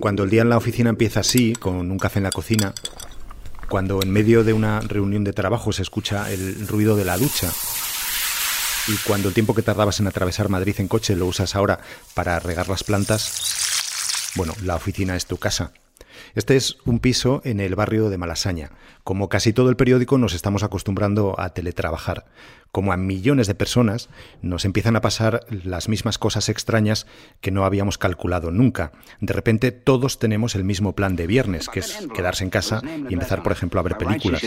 Cuando el día en la oficina empieza así, con un café en la cocina, cuando en medio de una reunión de trabajo se escucha el ruido de la ducha, y cuando el tiempo que tardabas en atravesar Madrid en coche lo usas ahora para regar las plantas, bueno, la oficina es tu casa. Este es un piso en el barrio de Malasaña. Como casi todo el periódico nos estamos acostumbrando a teletrabajar. Como a millones de personas nos empiezan a pasar las mismas cosas extrañas que no habíamos calculado nunca. De repente todos tenemos el mismo plan de viernes, que es quedarse en casa y empezar, por ejemplo, a ver películas.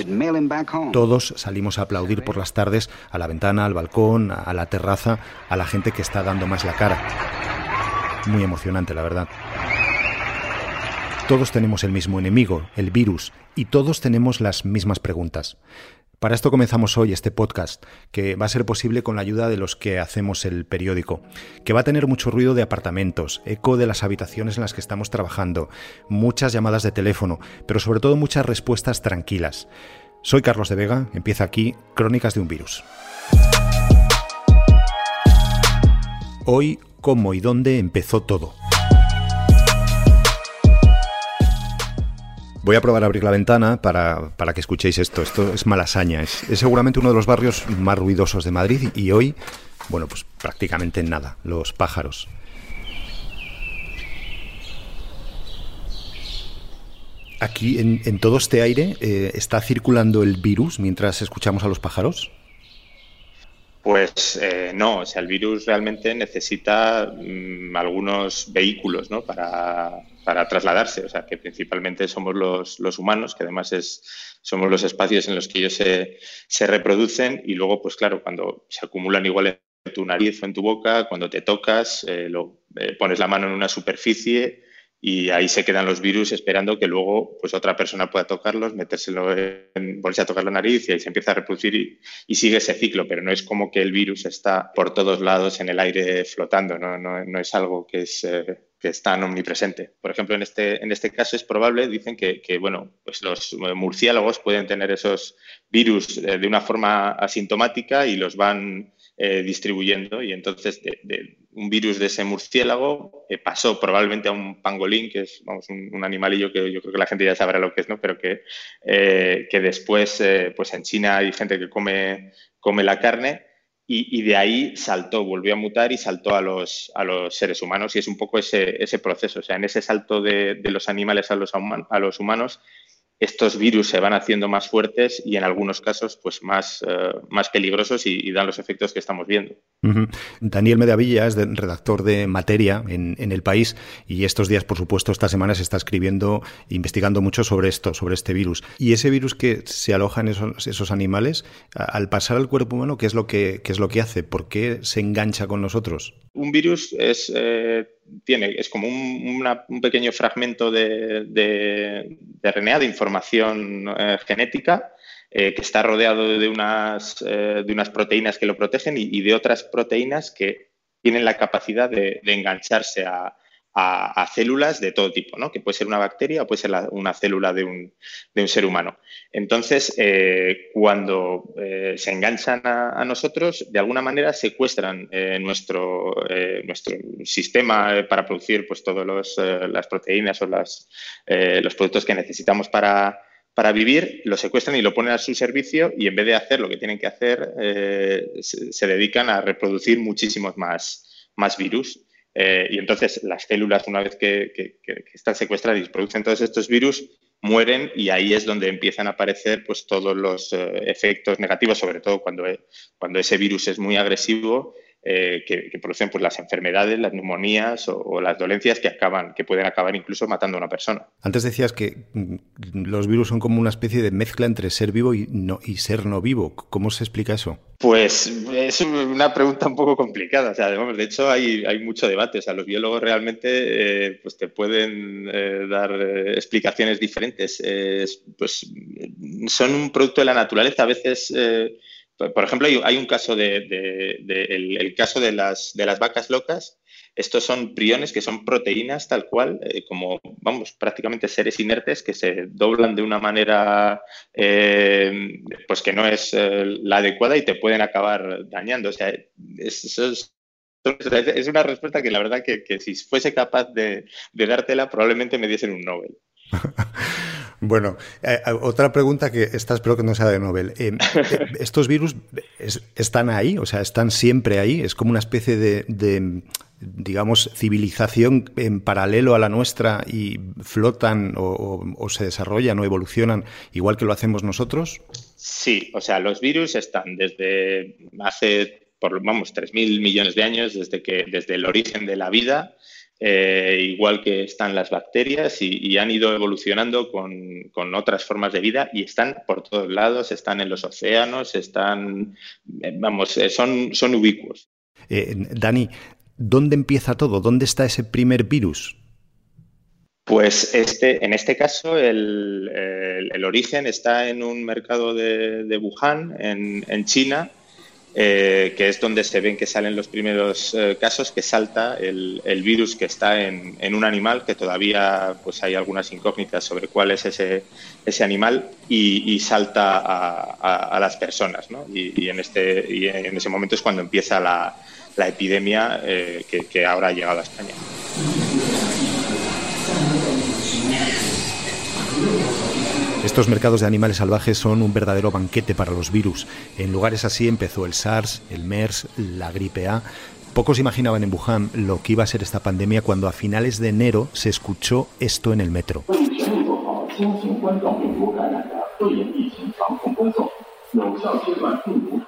Todos salimos a aplaudir por las tardes a la ventana, al balcón, a la terraza, a la gente que está dando más la cara. Muy emocionante, la verdad. Todos tenemos el mismo enemigo, el virus, y todos tenemos las mismas preguntas. Para esto comenzamos hoy este podcast, que va a ser posible con la ayuda de los que hacemos el periódico, que va a tener mucho ruido de apartamentos, eco de las habitaciones en las que estamos trabajando, muchas llamadas de teléfono, pero sobre todo muchas respuestas tranquilas. Soy Carlos de Vega, empieza aquí Crónicas de un virus. Hoy, cómo y dónde empezó todo. Voy a probar a abrir la ventana para, que escuchéis esto. Esto es Malasaña. Es, es, seguramente uno de los barrios más ruidosos de Madrid y hoy, bueno, pues prácticamente nada. Los pájaros. Aquí, en, todo este aire, eh, ¿está circulando el virus mientras escuchamos a los pájaros? Pues eh, no, o sea, el virus realmente necesita mm, algunos vehículos ¿no? para, para, trasladarse, o sea, que principalmente somos los, los, humanos, que además es, somos los espacios en los que ellos se, se reproducen y luego, pues claro, cuando se acumulan igual en tu nariz o en tu boca, cuando te tocas, eh, lo, eh, pones la mano en una superficie y ahí se quedan los virus esperando que luego pues otra persona pueda tocarlos, metérselo ponerse a tocar la nariz y ahí se empieza a reproducir y, sigue ese ciclo, pero no es como que el virus está por todos lados en el aire flotando, no, no, no es algo que es... Eh, que es tan omnipresente. Por ejemplo, en este, en este caso es probable, dicen que, que bueno, pues los murciélagos pueden tener esos virus eh, de una forma asintomática y los van eh, distribuyendo y entonces de, un virus de ese murciélago eh, pasó probablemente a un pangolín, que es vamos, un, animalillo que yo creo que la gente ya sabrá lo que es, ¿no? pero que, eh, que después pues en China hay gente que come, come la carne y, de ahí saltó, volvió a mutar y saltó a los, a los seres humanos y es un poco ese, ese proceso, o sea, en ese salto de, de los animales a los, a los humanos estos virus se van haciendo más fuertes y en algunos casos pues más, eh, más peligrosos y, dan los efectos que estamos viendo. Daniel Medavilla es redactor de Materia en, el país y estos días, por supuesto, esta semana se está escribiendo, investigando mucho sobre esto, sobre este virus. Y ese virus que se aloja en esos, esos animales, al pasar al cuerpo humano, ¿qué es lo que, qué es lo que hace? ¿Por qué se engancha con nosotros? Un virus es, eh, tiene, es como un, pequeño fragmento de, de, RNA, de información eh, genética, eh, que está rodeado de unas, de unas proteínas que lo protegen y, de otras proteínas que tienen la capacidad de engancharse a, a, células de todo tipo, ¿no? que puede ser una bacteria o puede ser una célula de un, de un, ser humano. Entonces, eh, cuando eh, se enganchan a, nosotros, de alguna manera secuestran eh, nuestro, nuestro sistema para producir pues, todas las proteínas o las, los productos que necesitamos para, para vivir, lo secuestran y lo ponen a su servicio y en vez de hacer lo que tienen que hacer, se, se, dedican a reproducir muchísimos más, más virus. Eh, y entonces las células, una vez que, están secuestradas y producen todos estos virus, mueren y ahí es donde empiezan a aparecer pues, todos los eh, efectos negativos, sobre todo cuando, cuando ese virus es muy agresivo eh, que, producen pues, las enfermedades, las neumonías o, las dolencias que acaban, que pueden acabar incluso matando a una persona. Antes decías que mm, los virus son como una especie de mezcla entre ser vivo y, no, y ser no vivo. ¿Cómo se explica eso? Pues es una pregunta un poco complicada. O sea, de hecho, hay, hay mucho debate. O sea, los biólogos realmente eh, pues te pueden eh, dar explicaciones diferentes. pues son un producto de la naturaleza. A veces por ejemplo, hay, un caso de, el, caso de las, de las vacas locas. Estos son priones que son proteínas tal cual, eh, como, vamos, prácticamente seres inertes que se doblan de una manera eh, pues que no es eh, la adecuada y te pueden acabar dañando. O sea, es Es una respuesta que la verdad que, si fuese capaz de, dártela probablemente me diesen un Nobel. Bueno, eh, eh, otra pregunta que esta espero que no sea de Nobel. Eh, ¿Estos virus están ahí? O sea, ¿están siempre ahí? ¿Es como una especie de, digamos, civilización en paralelo a la nuestra y flotan o, se desarrollan o evolucionan igual que lo hacemos nosotros? Sí, o sea, los virus están desde hace, por, vamos, 3.000 millones de años, desde, que, desde el origen de la vida, eh, igual que están las bacterias y, han ido evolucionando con, otras formas de vida y están por todos lados, están en los océanos, están, eh, vamos, eh, son, son ubicuos. Dani, ¿dónde empieza todo? ¿Dónde está ese primer virus? Pues este, en este caso el, origen está en un mercado de, Wuhan, en, China, eh, que es donde se ven que salen los primeros eh, casos, que salta el, virus que está en, un animal, que todavía pues hay algunas incógnitas sobre cuál es ese, ese animal, y, salta a, las personas. ¿no? Y, en este, y en ese momento es cuando empieza la, epidemia eh, que ahora ha llegado a España. Estos mercados de animales salvajes son un verdadero banquete para los virus. En lugares así empezó el SARS, el MERS, la gripe A. Pocos imaginaban en Wuhan lo que iba a ser esta pandemia cuando a finales de enero se escuchó esto en el metro.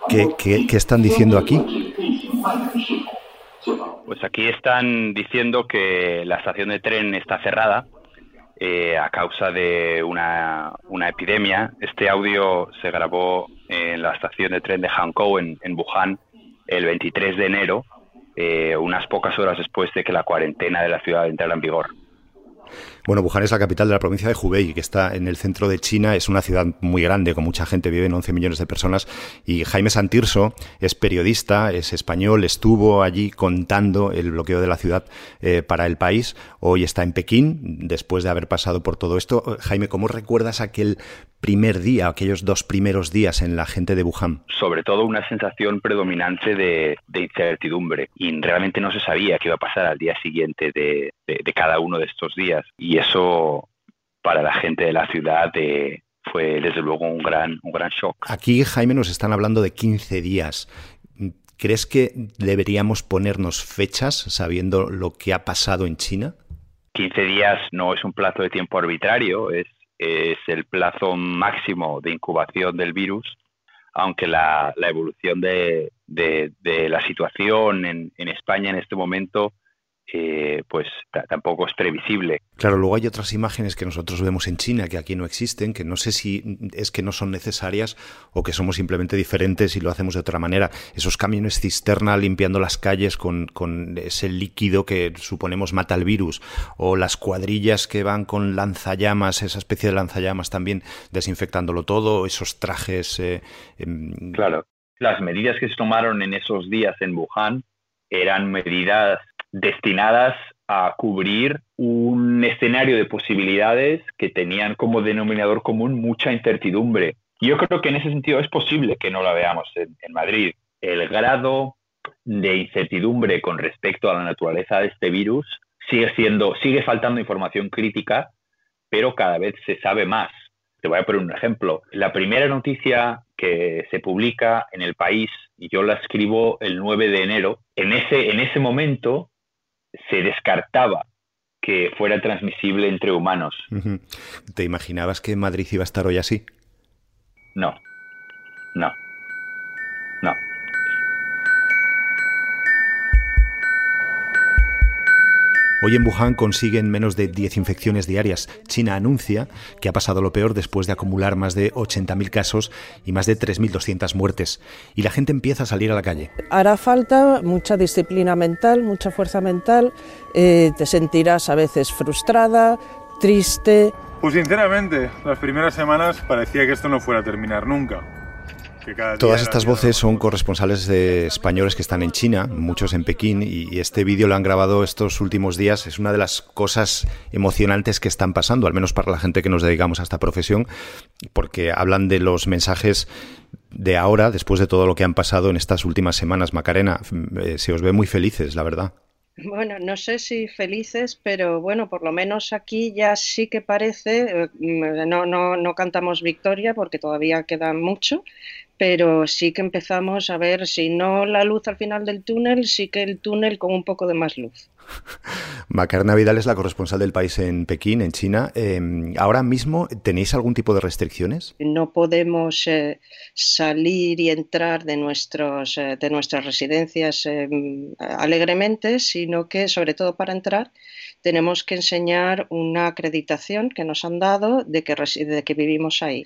¿Qué, están diciendo aquí? Pues aquí están diciendo que la estación de tren está cerrada eh, a causa de una, epidemia. Este audio se grabó en la estación de tren de Hankou, en, en Wuhan, el 23 de enero, eh, unas pocas horas después de que la cuarentena de la ciudad entrara en vigor. Bueno, Wuhan es la capital de la provincia de Hubei, que está en el centro de China. Es una ciudad muy grande, con mucha gente, viven 11 millones de personas. Y Jaime Santirso es periodista, es español, estuvo allí contando el bloqueo de la ciudad eh, para el país. Hoy está en Pekín, después de haber pasado por todo esto. Jaime, ¿cómo recuerdas aquel primer día, aquellos dos primeros días en la gente de Wuhan? Sobre todo una sensación predominante de, incertidumbre. Y realmente no se sabía qué iba a pasar al día siguiente de, de cada uno de estos días. Y eso para la gente de la ciudad eh, fue desde luego un gran, un gran shock. Aquí, Jaime, nos están hablando de 15 días. ¿Crees que deberíamos ponernos fechas sabiendo lo que ha pasado en China? 15 días no es un plazo de tiempo arbitrario, es, es el plazo máximo de incubación del virus, aunque la, la evolución de, de, la situación en, en España en este momento eh, pues tampoco es previsible. Claro, luego hay otras imágenes que nosotros vemos en China que aquí no existen, que no sé si es que no son necesarias o que somos simplemente diferentes y lo hacemos de otra manera. Esos camiones cisterna limpiando las calles con, con ese líquido que suponemos mata el virus, o las cuadrillas que van con lanzallamas, esa especie de lanzallamas también desinfectándolo todo, esos trajes. Eh, em, claro, las medidas que se tomaron en esos días en Wuhan eran medidas destinadas a cubrir un escenario de posibilidades que tenían como denominador común mucha incertidumbre. Yo creo que en ese sentido es posible que no la veamos en, Madrid. El grado de incertidumbre con respecto a la naturaleza de este virus sigue siendo, sigue faltando información crítica, pero cada vez se sabe más. Te voy a poner un ejemplo. La primera noticia que se publica en el país, y yo la escribo el 9 de enero, en ese, en ese momento se descartaba que fuera transmisible entre humanos. ¿Te imaginabas que Madrid iba a estar hoy así? No, no, no. Hoy en Wuhan consiguen menos de 10 infecciones diarias. China anuncia que ha pasado lo peor después de acumular más de 80.000 casos y más de 3.200 muertes. Y la gente empieza a salir a la calle. Hará falta mucha disciplina mental, mucha fuerza mental. Eh, te sentirás a veces frustrada, triste. Pues sinceramente, las primeras semanas parecía que esto no fuera a terminar nunca. Todas estas voces son corresponsales de españoles que están en China, muchos en Pekín, y este vídeo lo han grabado estos últimos días. Es una de las cosas emocionantes que están pasando, al menos para la gente que nos dedicamos a esta profesión, porque hablan de los mensajes de ahora, después de todo lo que han pasado en estas últimas semanas, Macarena. Eh, se os ve muy felices, la verdad. Bueno, no sé si felices, pero bueno, por lo menos aquí ya sí que parece, eh, no, no, no cantamos victoria porque todavía queda mucho, pero sí que empezamos a ver, si no la luz al final del túnel, sí que el túnel con un poco de más luz. Macarena Vidal es la corresponsal del país en Pekín, en China. Em, ¿Ahora mismo tenéis algún tipo de restricciones? No podemos eh, salir y entrar de, nuestros, eh, de nuestras residencias em, alegremente, sino que, sobre todo para entrar, tenemos que enseñar una acreditación que nos han dado de que, de que vivimos ahí.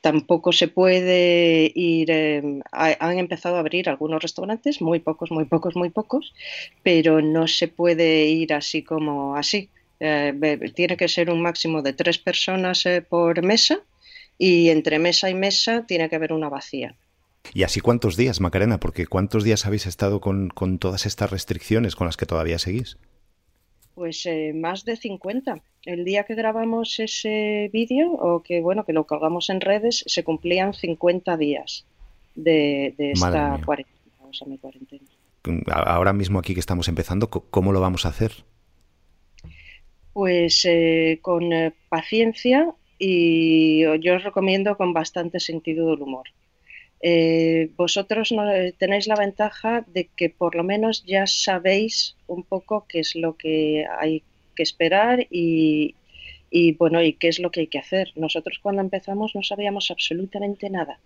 Tampoco se puede ir, em, han empezado a abrir algunos restaurantes, muy pocos, muy pocos, muy pocos, pero no se puede ir así como así. Eh, tiene que ser un máximo de tres personas eh, por mesa y entre mesa y mesa tiene que haber una vacía. ¿Y así cuántos días, Macarena? Porque ¿cuántos días habéis estado con, con todas estas restricciones con las que todavía seguís? Pues eh, más de 50. El día que grabamos ese vídeo, o que bueno, que lo colgamos en redes, se cumplían 50 días de, esta cuarentena, Ahora mismo aquí que estamos empezando, ¿cómo lo vamos a hacer? Pues eh, con eh, paciencia y yo os recomiendo con bastante sentido del humor. Eh, vosotros no, tenéis la ventaja de que por lo menos ya sabéis un poco qué es lo que hay que esperar y, bueno y qué es lo que hay que hacer. Nosotros cuando empezamos no sabíamos absolutamente nada.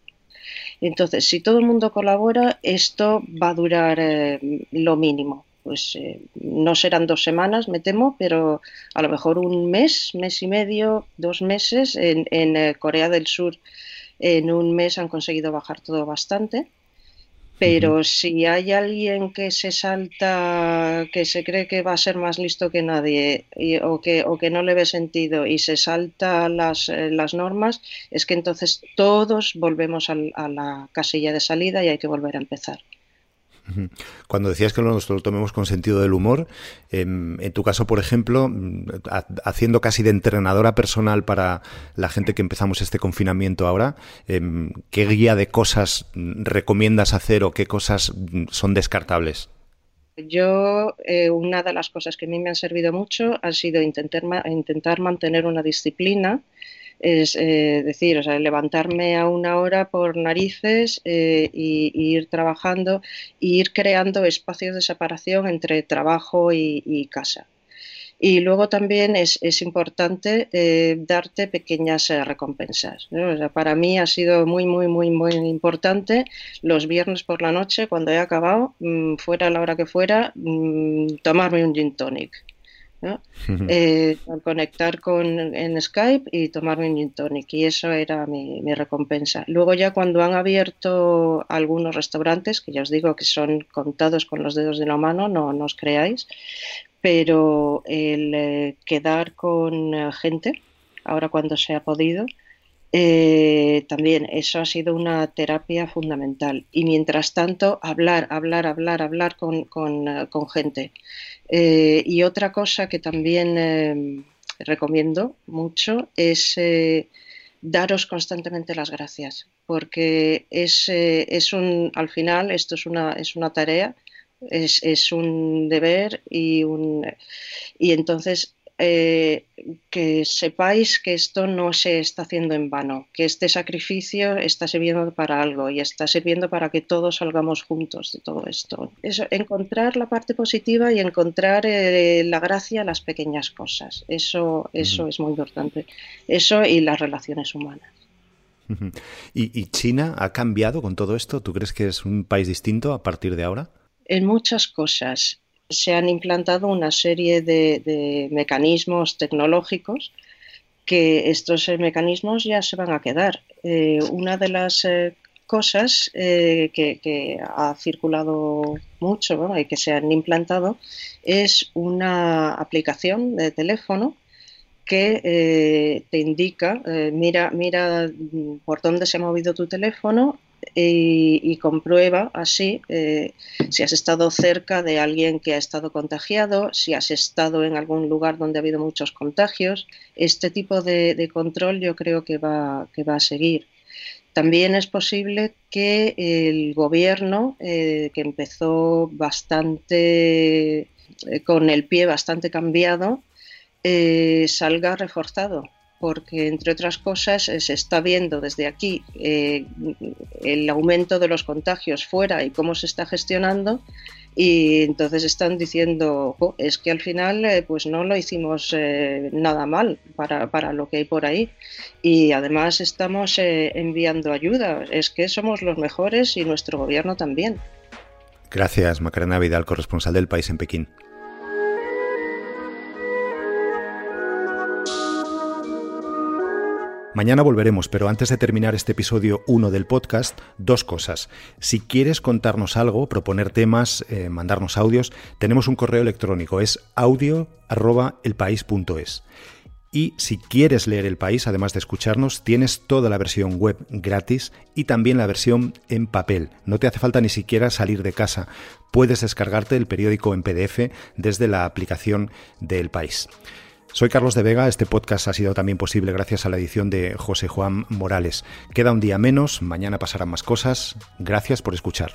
Entonces, si todo el mundo colabora, esto va a durar eh, lo mínimo. Pues eh, no serán dos semanas, me temo, pero a lo mejor un mes, mes y medio, dos meses. En, en Corea del Sur en un mes han conseguido bajar todo bastante. Pero si hay alguien que se salta, que se cree que va a ser más listo que nadie o, que, o que no le ve sentido y se salta las, eh, las normas, es que entonces todos volvemos a la casilla de salida y hay que volver a empezar. Cuando decías que nos lo tomemos con sentido del humor, em, en tu caso, por ejemplo, mm, haciendo casi de entrenadora personal para la gente que empezamos este confinamiento ahora, em, ¿qué guía de cosas recomiendas hacer o qué cosas mm, son descartables? Yo, eh, una de las cosas que a mí me han servido mucho ha sido intentar, intentar mantener una disciplina es eh, decir, o sea, levantarme a una hora por narices e y, ir trabajando e ir creando espacios de separación entre trabajo y, casa. Y luego también es, es importante eh, darte pequeñas recompensas. para mí ha sido muy, muy, muy, muy importante los viernes por la noche, cuando he acabado, mm, fuera la hora que fuera, mm, tomarme un gin tonic. Eh, conectar con, en Skype y tomarme un gin tonic y eso era mi, recompensa. Luego ya cuando han abierto algunos restaurantes, que ya os digo que son contados con los dedos de la mano, no, no os creáis, pero el eh, quedar con eh, gente, ahora cuando se ha podido, también eso ha sido una terapia fundamental. Y mientras tanto, hablar, hablar, hablar, hablar con, con, con gente. Eh, y otra cosa que también eh, recomiendo mucho es eh, daros constantemente las gracias, porque es, es, un, al final esto es una, es una tarea, es, es un deber y, un, y entonces eh, que sepáis que esto no se está haciendo en vano, que este sacrificio está sirviendo para algo y está sirviendo para que todos salgamos juntos de todo esto. Eso, encontrar la parte positiva y encontrar eh, la gracia en las pequeñas cosas. Eso, eso es muy importante. Eso y las relaciones humanas. ¿Y China ha cambiado con todo esto? ¿Tú crees que es un país distinto a partir de ahora? En muchas cosas se han implantado una serie de, mecanismos tecnológicos que estos eh, mecanismos ya se van a quedar. Eh, una de las eh, cosas que, ha circulado mucho y que se han implantado es una aplicación de teléfono que te indica, mira, mira por dónde se ha movido tu teléfono y, comprueba así eh, si has estado cerca de alguien que ha estado contagiado, si has estado en algún lugar donde ha habido muchos contagios. Este tipo de, control yo creo que va, que va a seguir. También es posible que el gobierno, eh, que empezó bastante eh, con el pie bastante cambiado, salga reforzado, porque entre otras cosas se está viendo desde aquí el aumento de los contagios fuera y cómo se está gestionando y entonces están diciendo es que al final eh, pues no lo hicimos eh, nada mal para, para, lo que hay por ahí y además estamos eh, enviando ayuda. Es que somos los mejores y nuestro gobierno también. Gracias Macarena Vidal corresponsal del país en Pekín Mañana volveremos, pero antes de terminar este episodio 1 del podcast, dos cosas. Si quieres contarnos algo, proponer temas, eh, mandarnos audios, tenemos un correo electrónico, es audio.elpaís.es. Y si quieres leer El País, además de escucharnos, tienes toda la versión web gratis y también la versión en papel. No te hace falta ni siquiera salir de casa. Puedes descargarte el periódico en PDF desde la aplicación del País. Soy Carlos de Vega, este podcast ha sido también posible gracias a la edición de José Juan Morales. Queda un día menos, mañana pasarán más cosas. Gracias por escuchar.